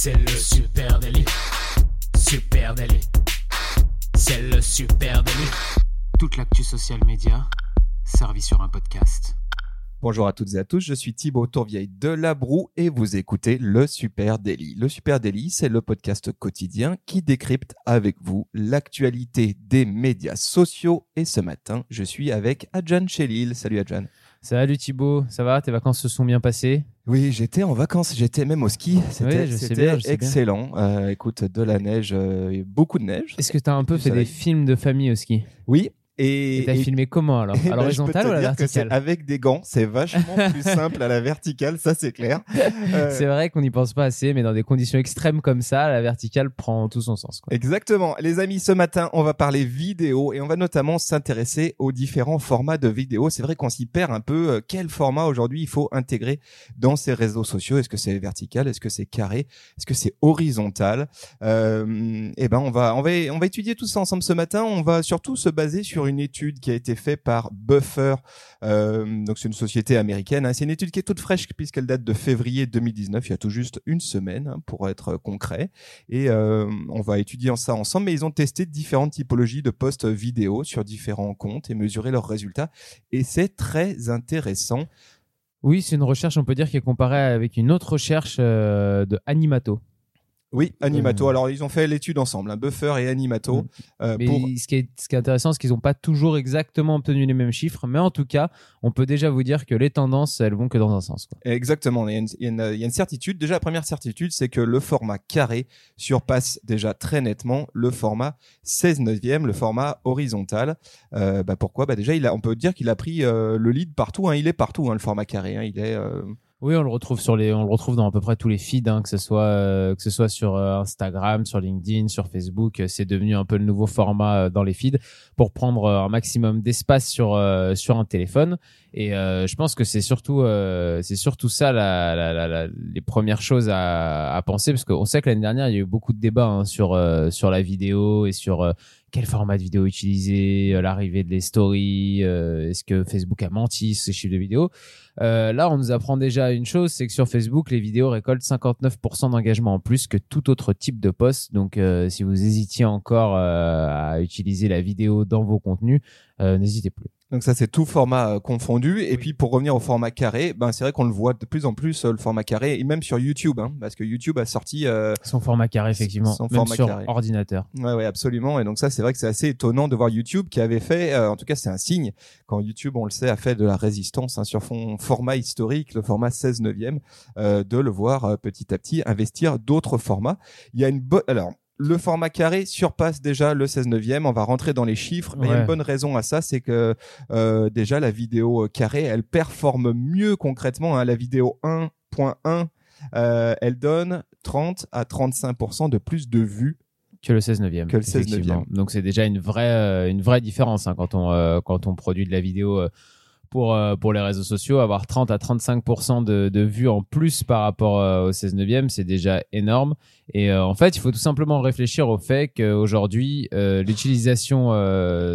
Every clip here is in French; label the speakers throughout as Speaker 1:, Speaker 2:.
Speaker 1: C'est le super délit. Super délit. C'est le super délit. Toute l'actu social média servie sur un podcast.
Speaker 2: Bonjour à toutes et à tous, je suis Thibaut Tourvieille de La Broue et vous écoutez le Super Daily. Le Super Daily, c'est le podcast quotidien qui décrypte avec vous l'actualité des médias sociaux. Et ce matin, je suis avec Adjan Chelil. Salut Adjan.
Speaker 3: Salut Thibaut, ça va? Tes vacances se sont bien passées?
Speaker 2: Oui, j'étais en vacances, j'étais même au ski. C'était
Speaker 3: Oui, bien,
Speaker 2: excellent. Euh, écoute, de la neige, euh, beaucoup de neige.
Speaker 3: Est-ce que tu as un peu fait des films de famille au ski?
Speaker 2: Oui. Et,
Speaker 3: t'as filmé comment alors
Speaker 2: Eh
Speaker 3: À
Speaker 2: ben,
Speaker 3: l'horizontale ou à la verticale
Speaker 2: Avec des gants, c'est vachement plus simple à la verticale, ça c'est clair. Euh,
Speaker 3: C'est vrai qu'on n'y pense pas assez, mais dans des conditions extrêmes comme ça, la verticale prend tout son sens. quoi.
Speaker 2: Exactement. Les amis, ce matin, on va parler vidéo et on va notamment s'intéresser aux différents formats de vidéo. C'est vrai qu'on s'y perd un peu. Euh, Quel format aujourd'hui il faut intégrer dans ces réseaux sociaux? Est-ce que c'est vertical? Est-ce que c'est carré? Est-ce que c'est horizontal? Euh, Eh ben, on va, on va, on va étudier tout ça ensemble ce matin. On va surtout se baser sur une étude qui a été faite par Buffer. Euh, donc, c'est une société américaine. hein. C'est une étude qui est toute fraîche puisqu'elle date de février 2019. Il y a tout juste une semaine hein, pour être concret. Et euh, on va étudier ça ensemble. Mais ils ont testé différentes typologies de posts vidéo sur différents comptes et mesuré leurs résultats. Et c'est très intéressant.
Speaker 3: Oui, c'est une recherche, on peut dire, qui est comparée avec une autre recherche euh, de Animato.
Speaker 2: Oui, Animato.
Speaker 3: Euh.
Speaker 2: Alors ils ont fait l'étude ensemble, hein, Buffer et Animato. euh,
Speaker 3: Mais
Speaker 2: pour...
Speaker 3: ce, qui est, ce qui est intéressant, c'est qu'ils n'ont pas toujours exactement obtenu les mêmes chiffres, mais en tout cas, on peut déjà vous dire que les tendances, elles vont que dans un sens. quoi.
Speaker 2: Exactement. Il y, a une, il y a une- il y a une certitude. Déjà, la première certitude, c'est que le format carré surpasse déjà très nettement le format 16 neuvième, le format horizontal. Euh, bah pourquoi? Bah déjà, il a, on peut dire qu'il a pris le lead partout. Hein. Il est partout, hein, le format carré. Il est
Speaker 3: Oui, on le retrouve sur les, on le retrouve dans à peu près tous les feeds, hein, que ce soit, euh, que ce soit sur euh, Instagram, sur LinkedIn, sur Facebook. euh, C'est devenu un peu le nouveau format dans les feeds pour prendre un maximum d'espace sur sur un téléphone. Et je pense que c'est surtout, c'est surtout ça la, la, les premières choses à, à penser, parce qu'on sait que l'année dernière il y a eu beaucoup de débats hein, sur sur la vidéo et sur quel format de vidéo utiliser, euh, l'arrivée de les stories, euh, est-ce que Facebook a menti sur ces chiffres de vidéo. Euh, là, on nous apprend déjà une chose, c'est que sur Facebook, les vidéos récoltent 59% d'engagement en plus que tout autre type de post. Donc, euh, si vous hésitiez encore à utiliser la vidéo dans vos contenus, n'hésitez plus.
Speaker 2: Donc ça c'est tout format euh, confondu. Et puis pour revenir au format carré, ben c'est vrai qu'on le voit de plus en plus euh, le format carré et même sur YouTube, hein, parce que YouTube a sorti. euh,
Speaker 3: Son format carré, effectivement,
Speaker 2: Son
Speaker 3: même
Speaker 2: format
Speaker 3: sur
Speaker 2: carré.
Speaker 3: ordinateur.
Speaker 2: Ouais, ouais, absolument. Et donc ça c'est vrai que c'est assez étonnant de voir YouTube qui avait fait, euh, en tout cas c'est un signe quand YouTube, on le sait, a fait de la résistance hein, sur son format historique, le format 16 neuvième, euh, de le voir euh, petit à petit investir d'autres formats. Il y a une bonne, alors. Le format carré surpasse déjà le 16 neuvième. On va rentrer dans les chiffres, mais il y a une bonne raison à ça, c'est que euh, déjà la vidéo euh, carrée, elle performe mieux concrètement. hein. La vidéo 1.1, euh, elle donne 30 à 35% de plus de vues
Speaker 3: Que le 16 neuvième.
Speaker 2: Que le 16
Speaker 3: effectivement. Donc, c'est déjà une vraie, euh, une vraie différence hein, quand on, euh, quand on produit de la vidéo. Euh, pour, les réseaux sociaux, avoir 30 à 35% de, de vues en plus par rapport euh, au 16 neuvième, c'est déjà énorme. Et euh, en fait, il faut tout simplement réfléchir au fait qu'aujourd'hui, l'utilisation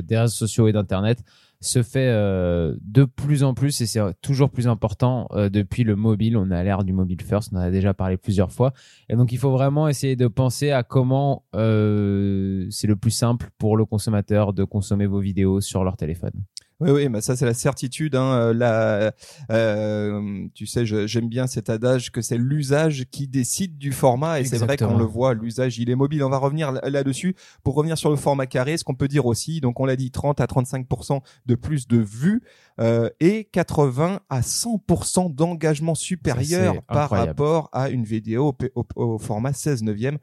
Speaker 3: des réseaux sociaux et d'Internet se fait de plus en plus et c'est toujours plus important depuis le mobile. On à l'ère du mobile first, on en a déjà parlé plusieurs fois. Et donc, il faut vraiment essayer de penser à comment c'est le plus simple pour le consommateur de consommer vos vidéos sur leur téléphone.
Speaker 2: Oui, oui, mais ça c'est la certitude. Hein. euh, La, euh, tu sais, j'aime bien cet adage que c'est l'usage qui décide du format, et c'est vrai qu'on le voit. L'usage, il est mobile. On va revenir là- là-dessus pour revenir sur le format carré. Ce qu'on peut dire aussi, donc on l'a dit, 30 à 35% de plus de vues euh, et 80 à 100% d'engagement supérieur par rapport à une vidéo au, au- au format 16 neuvième.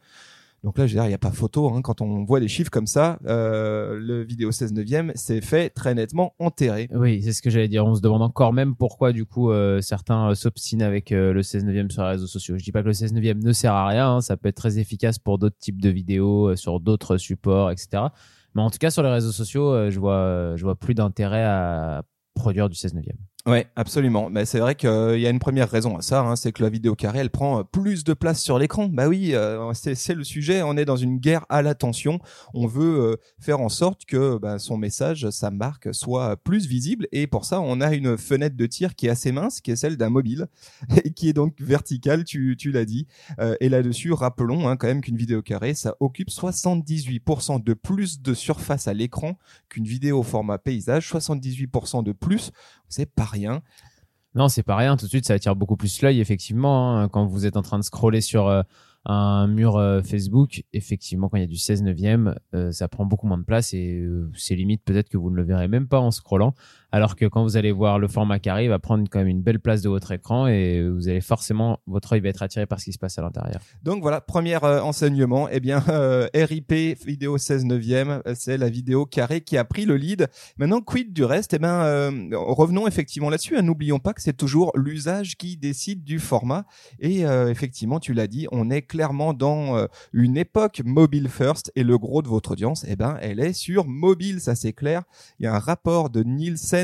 Speaker 2: Donc là, je veux il n'y a pas photo. Hein, quand on voit des chiffres comme ça, euh, le vidéo 16 neuvième, c'est fait très nettement enterré.
Speaker 3: Oui, c'est ce que j'allais dire. On se demande encore même pourquoi, du coup, euh, certains euh, s'obstinent avec le 16 neuvième sur les réseaux sociaux. Je dis pas que le 16 neuvième ne sert à rien. hein, ça peut être très efficace pour d'autres types de vidéos, sur d'autres supports, etc. Mais en tout cas, sur les réseaux sociaux, je vois, je vois plus d'intérêt à produire du 16 neuvième.
Speaker 2: Ouais, absolument. Mais c'est vrai qu'il y a une première raison à ça, hein, c'est que la vidéo carrée, elle prend plus de place sur l'écran. Bah oui, euh, c'est le sujet. On est dans une guerre à l'attention. On veut euh, faire en sorte que bah, son message, sa marque, soit plus visible. Et pour ça, on a une fenêtre de tir qui est assez mince, qui est celle d'un mobile, et qui est donc verticale. Tu, tu l'as dit. Euh, et là-dessus, rappelons hein, quand même qu'une vidéo carrée, ça occupe 78% de plus de surface à l'écran qu'une vidéo au format paysage. 78% de plus, c'est pas rien.
Speaker 3: Non, c'est pas rien. Tout de suite, ça attire beaucoup plus l'œil, effectivement. Hein. quand vous êtes en train de scroller sur euh, un mur euh, Facebook, effectivement, quand il y a du 16 neuvième, euh, ça prend beaucoup moins de place et c'est limite peut-être que vous ne le verrez même pas en scrollant. Alors que quand vous allez voir le format carré, il va prendre quand même une belle place de votre écran et vous allez forcément, votre œil va être attiré par ce qui se passe à l'intérieur.
Speaker 2: Donc voilà, premier euh, enseignement, eh bien, euh, RIP vidéo 16 neuvième, c'est la vidéo carrée qui a pris le lead. Maintenant, quid du reste? Eh bien, euh, revenons effectivement là-dessus. Hein. N'oublions pas que c'est toujours l'usage qui décide du format. Et effectivement, tu l'as dit, on est clairement dans une époque mobile first et le gros de votre audience, eh ben, elle est sur mobile, ça c'est clair. Il y a un rapport de Nielsen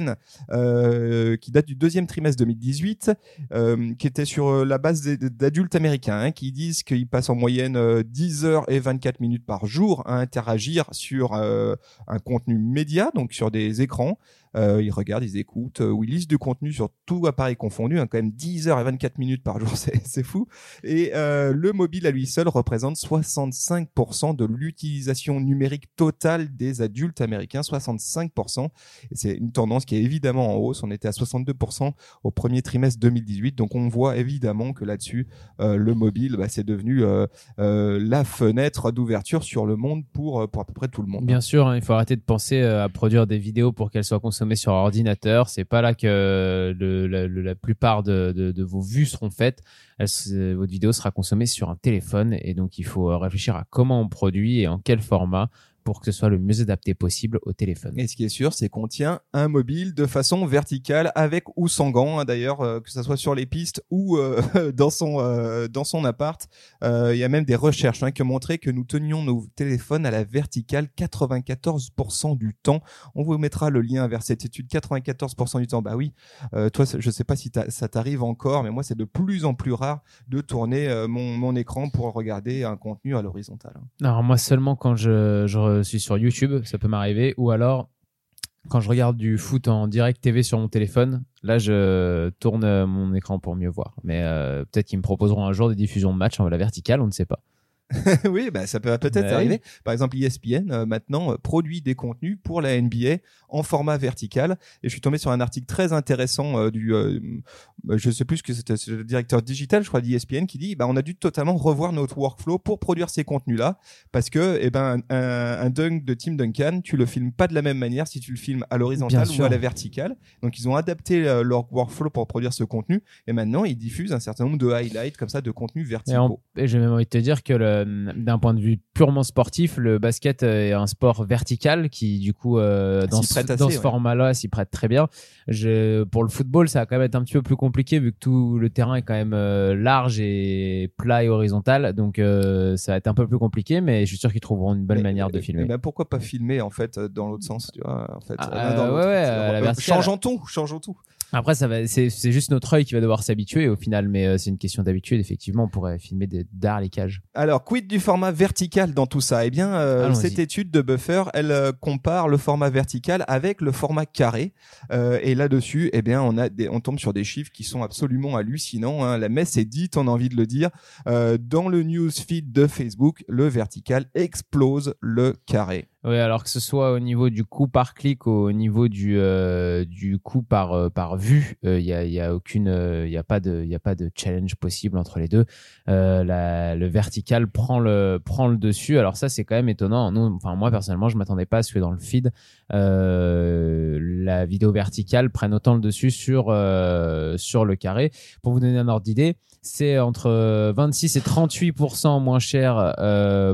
Speaker 2: euh, qui date du deuxième trimestre 2018, euh, qui était sur euh, la base d'adultes américains, hein, qui disent qu'ils passent en moyenne 10 heures et 24 minutes par jour à interagir sur un contenu média, donc sur des écrans. Euh, ils regardent, ils écoutent, ou ils lisent du contenu sur tout appareil confondu, hein, quand même 10 heures et 24 minutes par jour, c'est fou. Et euh, le mobile à lui seul représente 65% de l'utilisation numérique totale des adultes américains, 65%. Et c'est une tendance qui est évidemment en hausse. On était à 62% au premier trimestre 2018, donc on voit évidemment que là-dessus, euh, le mobile, bah, c'est devenu euh, euh, la fenêtre d'ouverture sur le monde pour pour à peu près tout le monde.
Speaker 3: Bien sûr, hein, il faut arrêter de penser à produire des vidéos pour qu'elles soient consommées sur ordinateur. C'est pas là que la, plupart de, vos vues seront faites. votre vidéo sera consommée sur un téléphone et donc il faut réfléchir à comment on produit et en quel format pour que ce soit le mieux adapté possible au téléphone.
Speaker 2: Et ce qui est sûr, c'est qu'on tient un mobile de façon verticale, avec ou sans gants, hein, d'ailleurs, euh, que ce soit sur les pistes ou euh, dans son euh, dans son appart. Il y a même des recherches hein, qui ont montré que nous tenions nos téléphones à la verticale 94% du temps. On vous mettra le lien vers cette étude. 94% du temps. Bah oui, toi, je sais pas si ça t'arrive encore, mais moi, c'est de plus en plus rare de tourner mon, mon écran pour regarder un contenu à l'horizontale. Hein.
Speaker 3: Alors moi seulement quand je, je suis sur YouTube, ça peut m'arriver, ou alors quand je regarde du foot en direct TV sur mon téléphone, là je tourne mon écran pour mieux voir. Mais euh, peut-être qu'ils me proposeront un jour des diffusions de matchs en la verticale, on ne sait pas.
Speaker 2: oui, bah, ça peut peut-être arriver. Par exemple, ESPN euh, maintenant euh, produit des contenus pour la NBA en format vertical. Et je suis tombé sur un article très intéressant euh, du, je sais plus que c'était le directeur digital, je crois, d'ESPN, qui dit, bah, on a dû totalement revoir notre workflow pour produire ces contenus-là, parce que, eh ben, un, un, dunk de Tim Duncan, tu le filmes pas de la même manière si tu le filmes à l'horizontale ou à la verticale. Donc, ils ont adapté leur workflow pour produire ce contenu, et maintenant, ils diffusent un certain nombre de highlights comme ça, de contenus verticaux.
Speaker 3: Et, j'ai même envie de te dire que le euh, d'un point de vue purement sportif, le basket est un sport vertical qui, du coup, euh, dans ce, dans ce format-là, s'y prête très bien. Je, pour le football, ça va quand même être un petit peu plus compliqué vu que tout le terrain est quand même euh, large et plat et horizontal. Donc, ça va être un peu plus compliqué, mais je suis sûr qu'ils trouveront une bonne manière de filmer.
Speaker 2: Mais pourquoi pas filmer en fait dans l'autre sens, tu vois En fait,
Speaker 3: ah, ouais, ouais,
Speaker 2: changeons tout, changeons tout.
Speaker 3: Après, ça va, c'est, c'est juste notre œil qui va devoir s'habituer au final, mais euh, c'est une question d'habitude. Effectivement, on pourrait filmer des d'art les cages.
Speaker 2: Alors, quid du format vertical dans tout ça? Eh bien, euh, cette étude de Buffer, elle euh, compare le format vertical avec le format carré. et là-dessus, eh bien, on a des, on tombe sur des chiffres qui sont absolument hallucinants. Hein. La messe est dite, on a envie de le dire. dans le newsfeed de Facebook, le vertical explose le carré.
Speaker 3: Oui, alors que ce soit au niveau du coût par clic, au niveau du euh, du coût par euh, par vue, il euh, y a y a aucune il y a pas de y a pas de challenge possible entre les deux. La, le vertical prend le prend le dessus. Alors ça c'est quand même étonnant. Nous, enfin moi personnellement, je m'attendais pas à ce que dans le feed la vidéo verticale prenne autant le dessus sur sur le carré. Pour vous donner un ordre d'idée, c'est entre 26 et 38% moins cher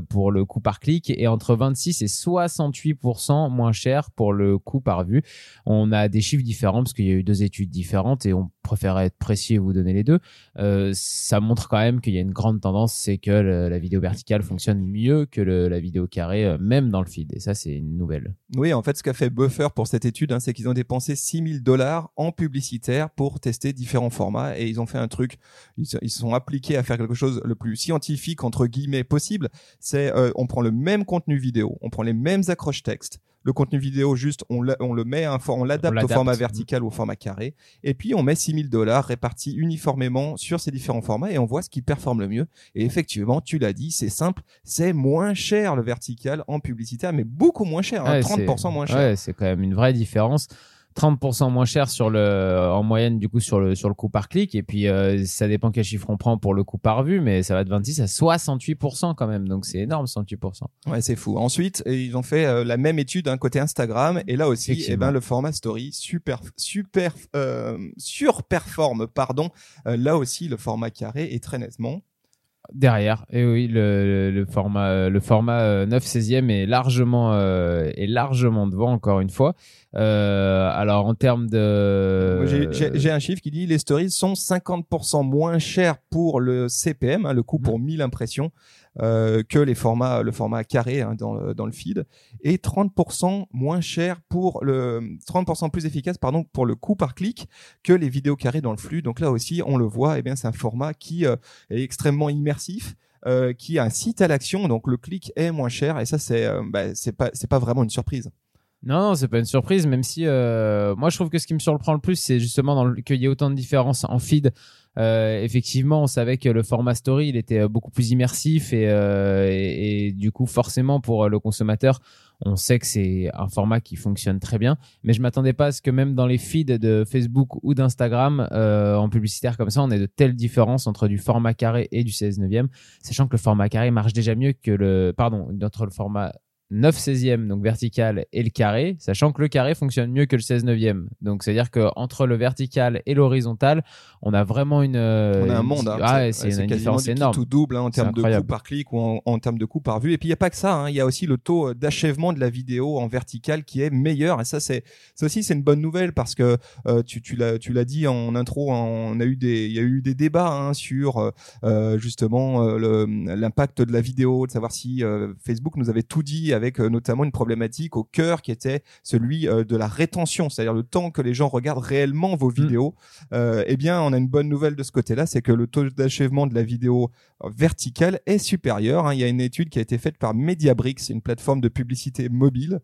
Speaker 3: pour le coût par clic et entre 26 et 60 68% moins cher pour le coût par vue. On a des chiffres différents parce qu'il y a eu deux études différentes et on préférait être précis et vous donner les deux. Euh, ça montre quand même qu'il y a une grande tendance, c'est que la vidéo verticale fonctionne mieux que la vidéo carrée, euh, même dans le feed. Et ça, c'est une nouvelle.
Speaker 2: Oui, en fait, ce qu'a fait Buffer pour cette étude, hein, c'est qu'ils ont dépensé 6000 dollars en publicitaire pour tester différents formats et ils ont fait un truc, se sont appliqués à faire quelque chose le plus scientifique, entre guillemets, possible. C'est, euh, on prend le même contenu vidéo, on prend les mêmes accroches textes, le contenu vidéo, juste, on, on le met, on l'adapte au format vertical ou au format carré. Et puis, on met 6000 dollars répartis uniformément sur ces différents formats et on voit ce qui performe le mieux. Et effectivement, tu l'as dit, c'est simple, c'est moins cher le vertical en publicitaire, mais beaucoup moins cher, 30% hein, moins cher.
Speaker 3: Ouais, c'est quand même une vraie différence. 30% moins cher sur le, en moyenne, du coup, sur le, sur le coût par clic. Et puis, euh, ça dépend quel chiffre on prend pour le coût par vue, mais ça va de 26 à 68% quand même. Donc, c'est énorme, 68%.
Speaker 2: Ouais, c'est fou. Ensuite, ils ont fait euh, la même étude d'un côté Instagram. Et là aussi, eh ben, le format story super, super, euh, surperforme, pardon. Euh, là aussi, le format carré est très nettement
Speaker 3: derrière. Et oui, le, le, format, le format 9 16e est largement, euh, est largement devant encore une fois. Euh, alors en termes de,
Speaker 2: j'ai un chiffre qui dit les stories sont 50% moins chers pour le CPM, hein, le coût pour 1000 impressions, euh, que les formats, le format carré hein, dans, dans le feed, et 30% moins cher pour le 30% plus efficace pardon pour le coût par clic que les vidéos carrées dans le flux. Donc là aussi, on le voit, et eh bien c'est un format qui euh, est extrêmement immersif. Euh, qui incite à l'action, donc le clic est moins cher et ça c'est euh, bah, c'est pas c'est pas vraiment une surprise.
Speaker 3: Non, non, c'est pas une surprise, même si euh, moi je trouve que ce qui me surprend le plus, c'est justement qu'il y ait autant de différences en feed. Euh, effectivement, on savait que le format story, il était euh, beaucoup plus immersif et, euh, et, du coup, forcément, pour le consommateur, on sait que c'est un format qui fonctionne très bien. Mais je m'attendais pas à ce que même dans les feeds de Facebook ou d'Instagram, en publicitaire comme ça, on ait de telles différences entre du format carré et du 16 neuvième, sachant que le format carré marche déjà mieux que le, pardon, entre le format 9 16e, donc vertical, et le carré, sachant que le carré fonctionne mieux que le 16 neuvième. Donc, c'est-à-dire qu'entre le vertical et l'horizontal, on a vraiment une.
Speaker 2: On a un monde. Hein,
Speaker 3: ah, c'est une différence énorme.
Speaker 2: tout double hein, en termes de coût par clic ou en, termes de coût par vue. Et puis, il n'y a pas que ça. Hein, il y a aussi le taux d'achèvement de la vidéo en vertical qui est meilleur. Et ça, c'est ça aussi, c'est une bonne nouvelle parce que euh, tu, tu l'as dit en intro. On a eu des il y a eu des débats hein, sur euh, justement euh, l'impact de la vidéo, de savoir si Facebook nous avait tout dit avec euh, notamment une problématique au cœur qui était celui euh, de la rétention, c'est-à-dire le temps que les gens regardent réellement vos mm. vidéos. Euh, eh bien, on a une bonne nouvelle de ce côté-là, c'est que le taux d'achèvement de la vidéo verticale est supérieur. Hein. Il y a une étude qui a été faite par MediaBricks, une plateforme de publicité mobile,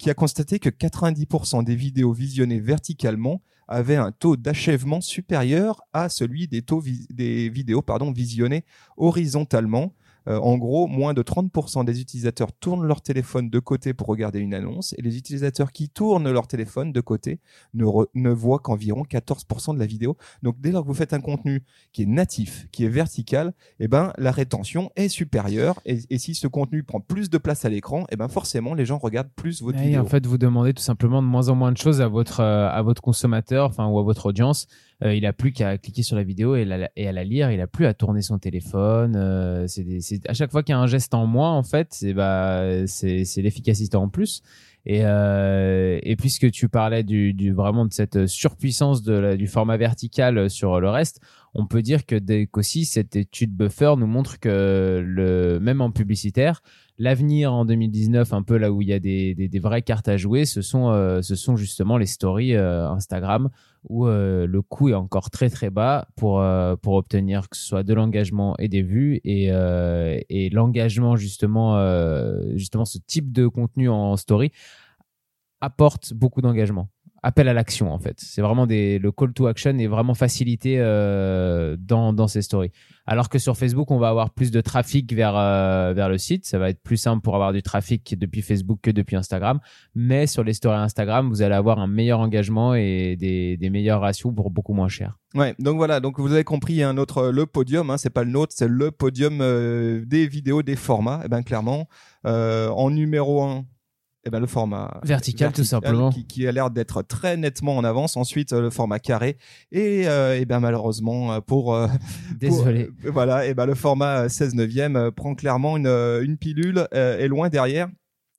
Speaker 2: qui a constaté que 90% des vidéos visionnées verticalement avaient un taux d'achèvement supérieur à celui des taux des vidéos pardon visionnées horizontalement. Euh, en gros, moins de 30% des utilisateurs tournent leur téléphone de côté pour regarder une annonce et les utilisateurs qui tournent leur téléphone de côté ne, ne voient qu'environ 14% de la vidéo. Donc dès lors que vous faites un contenu qui est natif, qui est vertical, eh ben la rétention est supérieure et, si ce contenu prend plus de place à l'écran, eh ben forcément les gens regardent plus votre vidéo.
Speaker 3: En fait, vous demandez tout simplement de moins en moins de choses à votre euh, à votre consommateur, enfin ou à votre audience. Euh, il a plus qu'à cliquer sur la vidéo et, et, à la lire. Il a plus à tourner son téléphone. Euh, c'est à chaque fois qu'il y a un geste en moins, en fait, c'est bah c'est l'efficacité en plus. Et, euh, et puisque tu parlais du, du, vraiment de cette surpuissance de du format vertical sur le reste, on peut dire que qu'aussi cette étude Buffer nous montre que le même en publicitaire, l'avenir en 2019, un peu là où il y a des, des, des vraies cartes à jouer, ce sont, euh, ce sont justement les stories euh, Instagram où euh, le coût est encore très très bas pour, pour obtenir que ce soit de l'engagement et des vues. Et, et l'engagement justement, justement ce type de contenu en story apporte beaucoup d'engagement appel à l'action en fait. C'est vraiment des le call to action est vraiment facilité euh, dans dans ces stories. Alors que sur Facebook, on va avoir plus de trafic vers euh, vers le site, ça va être plus simple pour avoir du trafic depuis Facebook que depuis Instagram, mais sur les stories Instagram, vous allez avoir un meilleur engagement et des des meilleurs ratios pour beaucoup moins cher.
Speaker 2: Ouais, donc voilà, donc vous avez compris autre le podium hein, c'est pas le nôtre, c'est le podium euh, des vidéos des formats. Et eh ben clairement en numéro 1 eh ben, le format
Speaker 3: vertical, tout simplement.
Speaker 2: qui, a l'air d'être très nettement en avance. Ensuite le format carré. Et, euh, eh ben malheureusement euh, pour, euh,
Speaker 3: désolé.
Speaker 2: voilà et ben le format 16 neuvième prend clairement une, une pilule est loin derrière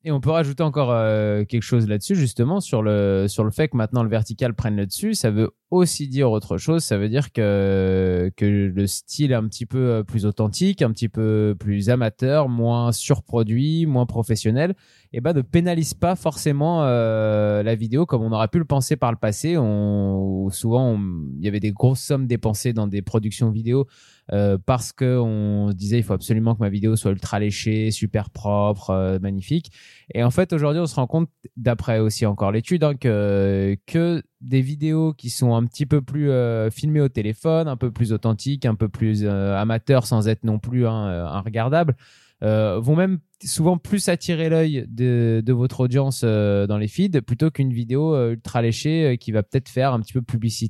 Speaker 3: Et on peut rajouter encore euh, quelque chose là-dessus, justement, sur le, sur le fait que maintenant le vertical prenne le dessus. Ça veut aussi dire autre chose. Ça veut dire que, que le style un petit peu euh, plus authentique, un petit peu plus amateur, moins surproduit, moins professionnel, et ben ne pénalise pas forcément euh, la vidéo comme on aurait pu le penser par le passé. On, souvent, il y avait des grosses sommes dépensées dans des productions vidéo euh, parce que on disait il faut absolument que ma vidéo soit ultra léchée, super propre, euh, magnifique. Et en fait aujourd'hui on se rend compte, d'après aussi encore l'étude, hein, que que des vidéos qui sont un petit peu plus euh, filmées au téléphone, un peu plus authentiques, un peu plus amateurs sans être non plus hein, un regardable, vont même souvent plus attirer l'œil de, de, votre audience euh, dans les feeds plutôt qu'une vidéo euh, ultra léchée euh, qui va peut-être faire un petit peu publicité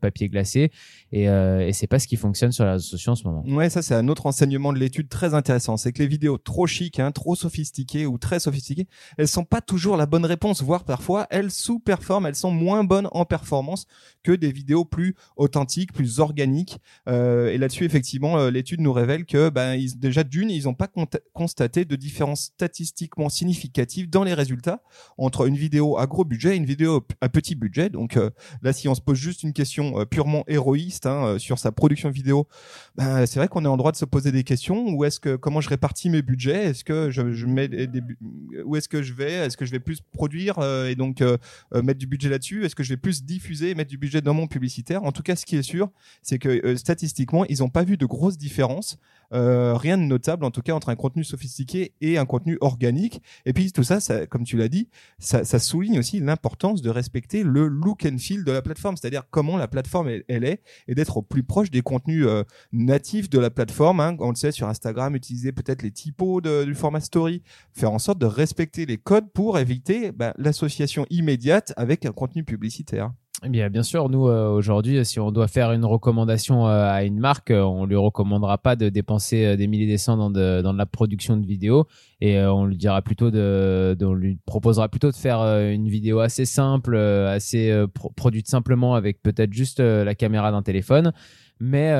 Speaker 3: papier glacé et, et c'est pas ce qui fonctionne sur les réseaux sociaux en ce moment.
Speaker 2: Ouais, ça c'est un autre enseignement de l'étude très intéressant, c'est que les vidéos trop chic, hein, trop sophistiquées ou très sophistiquées, elles sont pas toujours la bonne réponse, voire parfois elles sous-performent, elles sont moins bonnes en performance que des vidéos plus authentiques, plus organiques. et là-dessus effectivement, l'étude nous révèle que ben ils, déjà d'une, ils ont pas constaté de différences statistiquement significatives dans les résultats entre une vidéo à gros budget et une vidéo à petit budget. Donc euh, là, si on se pose juste une question euh, purement héroïste hein, euh, sur sa production vidéo, ben, c'est vrai qu'on est en droit de se poser des questions. Où est-ce que comment je répartis mes budgets? Est-ce que je, mets où est-ce que je vais? Est-ce que je vais plus produire et donc mettre du budget là-dessus? Est-ce que je vais plus diffuser et mettre du budget dans mon publicitaire? En tout cas, ce qui est sûr, c'est que statistiquement, ils n'ont pas vu de grosses différences euh, rien de notable en tout cas entre un contenu sophistiqué et un contenu organique. Et puis tout ça, ça comme tu l'as dit, ça, ça, souligne aussi l'importance de respecter le look and feel de la plateforme, c'est-à-dire comment la plateforme elle, est et d'être au plus proche des contenus euh, natifs de la plateforme. Hein. On le sait sur Instagram, utiliser peut-être les typos du format story, faire en sorte de respecter les codes pour éviter bah, l'association immédiate avec un contenu publicitaire.
Speaker 3: Eh bien, bien sûr, nous euh, aujourd'hui, si on doit faire une recommandation euh, à une marque, euh, on lui recommandera pas de dépenser des milliers de cents dans de, dans de la production de vidéos. Et on lui dira plutôt de, de, on lui proposera plutôt de faire une vidéo assez simple, assez produite simplement avec peut-être juste la caméra d'un téléphone. Mais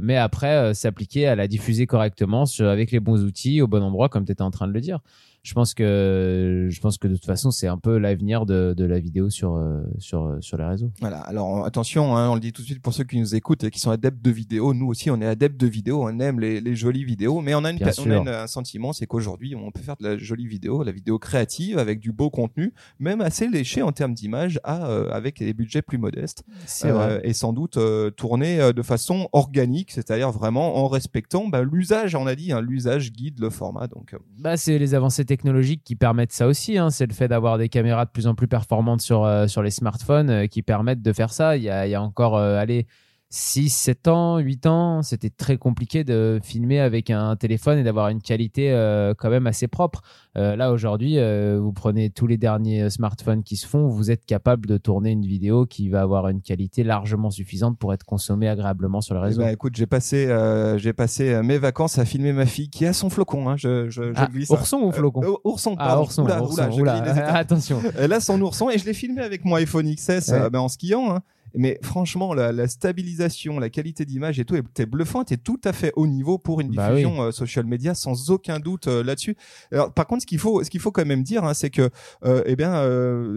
Speaker 3: mais après s'appliquer à la diffuser correctement avec les bons outils au bon endroit comme tu étais en train de le dire je pense que je pense que de toute façon c'est un peu l'avenir de, de la vidéo sur euh, sur euh, sur les réseaux.
Speaker 2: Voilà. Alors attention, hein, on le dit tout de suite pour ceux qui nous écoutent et qui sont adeptes de vidéo. Nous aussi, on est adeptes de vidéo. On aime les, les jolies vidéos, mais on a une, on a un sentiment, c'est qu'aujourd'hui, on peut faire de la jolie vidéo, la vidéo créative avec du beau contenu, même assez léché en termes d'image, à euh, avec des budgets plus modestes.
Speaker 3: C'est vrai.
Speaker 2: Et sans doute tourner de façon organique, c'est-à-dire vraiment en respectant bah, l'usage. On a dit, hein, l'usage guide le format. Donc.
Speaker 3: Bah c'est les avancées technologiques qui permettent ça aussi. Hein. C'est le fait d'avoir des caméras de plus en plus performantes sur, euh, sur les smartphones euh, qui permettent de faire ça. Il y a, il y a encore, euh, allez, 6, 7 ans, 8 ans, c'était très compliqué de filmer avec un téléphone et d'avoir une qualité euh, quand même assez propre. Euh, là, aujourd'hui, euh, vous prenez tous les derniers smartphones qui se font, vous êtes capable de tourner une vidéo qui va avoir une qualité largement suffisante pour être consommée agréablement sur le réseau.
Speaker 2: Bah, écoute, j'ai passé, j'ai passé mes vacances à filmer ma fille qui a son flocon. Hein, je, je, je
Speaker 3: ah, Ourson ou flocon?
Speaker 2: Ourson,
Speaker 3: ah, pardon. Ah, ourson, oula, ourson, oula, attention.
Speaker 2: Elle a son ourson et je l'ai filmé avec mon iPhone XS ben, en skiant. Hein. Mais franchement, la, stabilisation, la qualité d'image et tout est bluffante et tout à fait haut niveau pour une bah diffusion euh, social media, sans aucun doute euh, là-dessus. Alors, par contre, ce qu'il faut, ce qu'il faut quand même dire, hein, c'est que, euh, eh bien,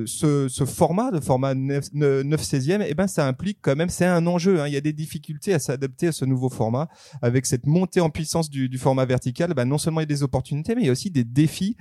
Speaker 2: ce, ce, format, de format 9, 9 16e, eh ben, ça implique quand même, c'est un enjeu. Hein. Il y a des difficultés à s'adapter à ce nouveau format, avec cette montée en puissance du, du format vertical. Ben, non seulement il y a des opportunités, mais il y a aussi des défis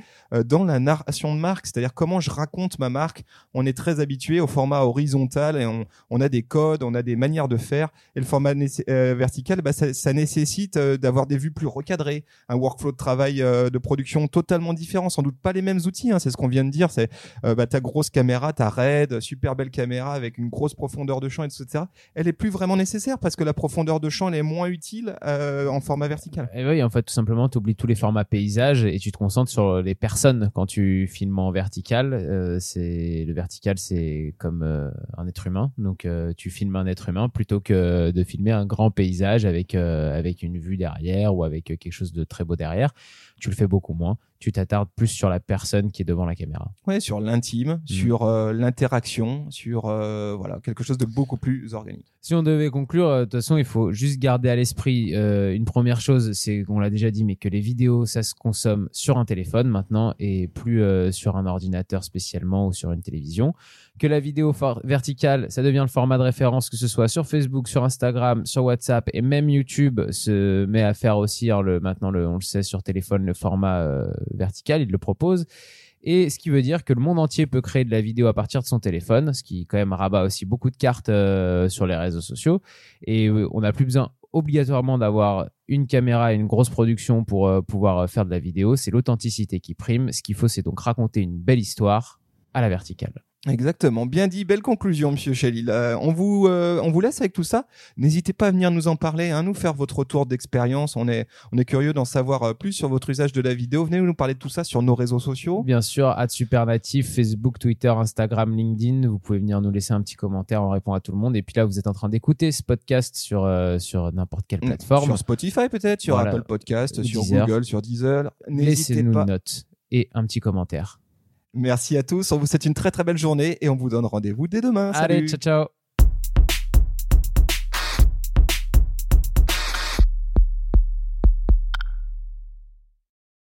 Speaker 2: dans la narration de marque, c'est-à-dire comment je raconte ma marque. On est très habitué au format horizontal et on, on a des codes, on a des manières de faire. Et le format euh, vertical, bah, ça, nécessite euh, d'avoir des vues plus recadrées, un workflow de travail euh, de production totalement différent, sans doute pas les mêmes outils. Hein, c'est ce qu'on vient de dire. C'est bah, ta grosse caméra, ta RED, super belle caméra avec une grosse profondeur de champ, etc. Elle est plus vraiment nécessaire parce que la profondeur de champ elle est moins utile en format vertical.
Speaker 3: Et oui, en fait, tout simplement, tu oublies tous les formats paysages et tu te concentres sur les personnes quand tu filmes en vertical. c'est le vertical, c'est comme un être humain, donc tu filmes un être humain plutôt que de filmer un grand paysage avec, euh, avec une vue derrière ou avec quelque chose de très beau derrière. Tu le fais beaucoup moins. Tu t'attardes plus sur la personne qui est devant la caméra.
Speaker 2: Ouais, sur l'intime, sur euh, l'interaction, sur euh, voilà quelque chose de beaucoup plus organique.
Speaker 3: Si on devait conclure, euh, de toute façon, il faut juste garder à l'esprit une première chose, c'est qu'on l'a déjà dit, mais que les vidéos, ça se consomme sur un téléphone maintenant et plus sur un ordinateur spécialement ou sur une télévision. Que la vidéo verticale, ça devient le format de référence, que ce soit sur Facebook, sur Instagram, sur WhatsApp et même YouTube se met à faire aussi, alors le, maintenant le, on le sait sur téléphone, le format euh, vertical, il le propose. Et ce qui veut dire que le monde entier peut créer de la vidéo à partir de son téléphone, ce qui quand même rabat aussi beaucoup de cartes euh, sur les réseaux sociaux. Et euh, on n'a plus besoin obligatoirement d'avoir une caméra et une grosse production pour euh, pouvoir faire de la vidéo. C'est l'authenticité qui prime. Ce qu'il faut, c'est donc raconter une belle histoire à la verticale.
Speaker 2: Exactement, bien dit, belle conclusion, Monsieur Chalil. Euh, on vous, euh, on vous laisse avec tout ça. N'hésitez pas à venir nous en parler, hein, nous faire votre retour d'expérience. On est, on est curieux d'en savoir euh, plus sur votre usage de la vidéo. Venez nous parler de tout ça sur nos réseaux sociaux.
Speaker 3: Bien sûr, Supernatif, Facebook, Twitter, Instagram, LinkedIn. Vous pouvez venir nous laisser un petit commentaire. On répond à tout le monde. Et puis là, vous êtes en train d'écouter ce podcast sur, euh, sur n'importe quelle plateforme.
Speaker 2: Sur Spotify peut-être, sur
Speaker 3: Voilà.
Speaker 2: Apple Podcast, sur
Speaker 3: Deezer.
Speaker 2: Google, sur Deezer. N'hésitez
Speaker 3: Laissez-nous
Speaker 2: pas.
Speaker 3: une note et un petit commentaire.
Speaker 2: Merci à tous. On vous souhaite une très très belle journée et on vous donne rendez-vous dès demain.
Speaker 3: Allez,
Speaker 2: Salut.
Speaker 3: ciao, ciao.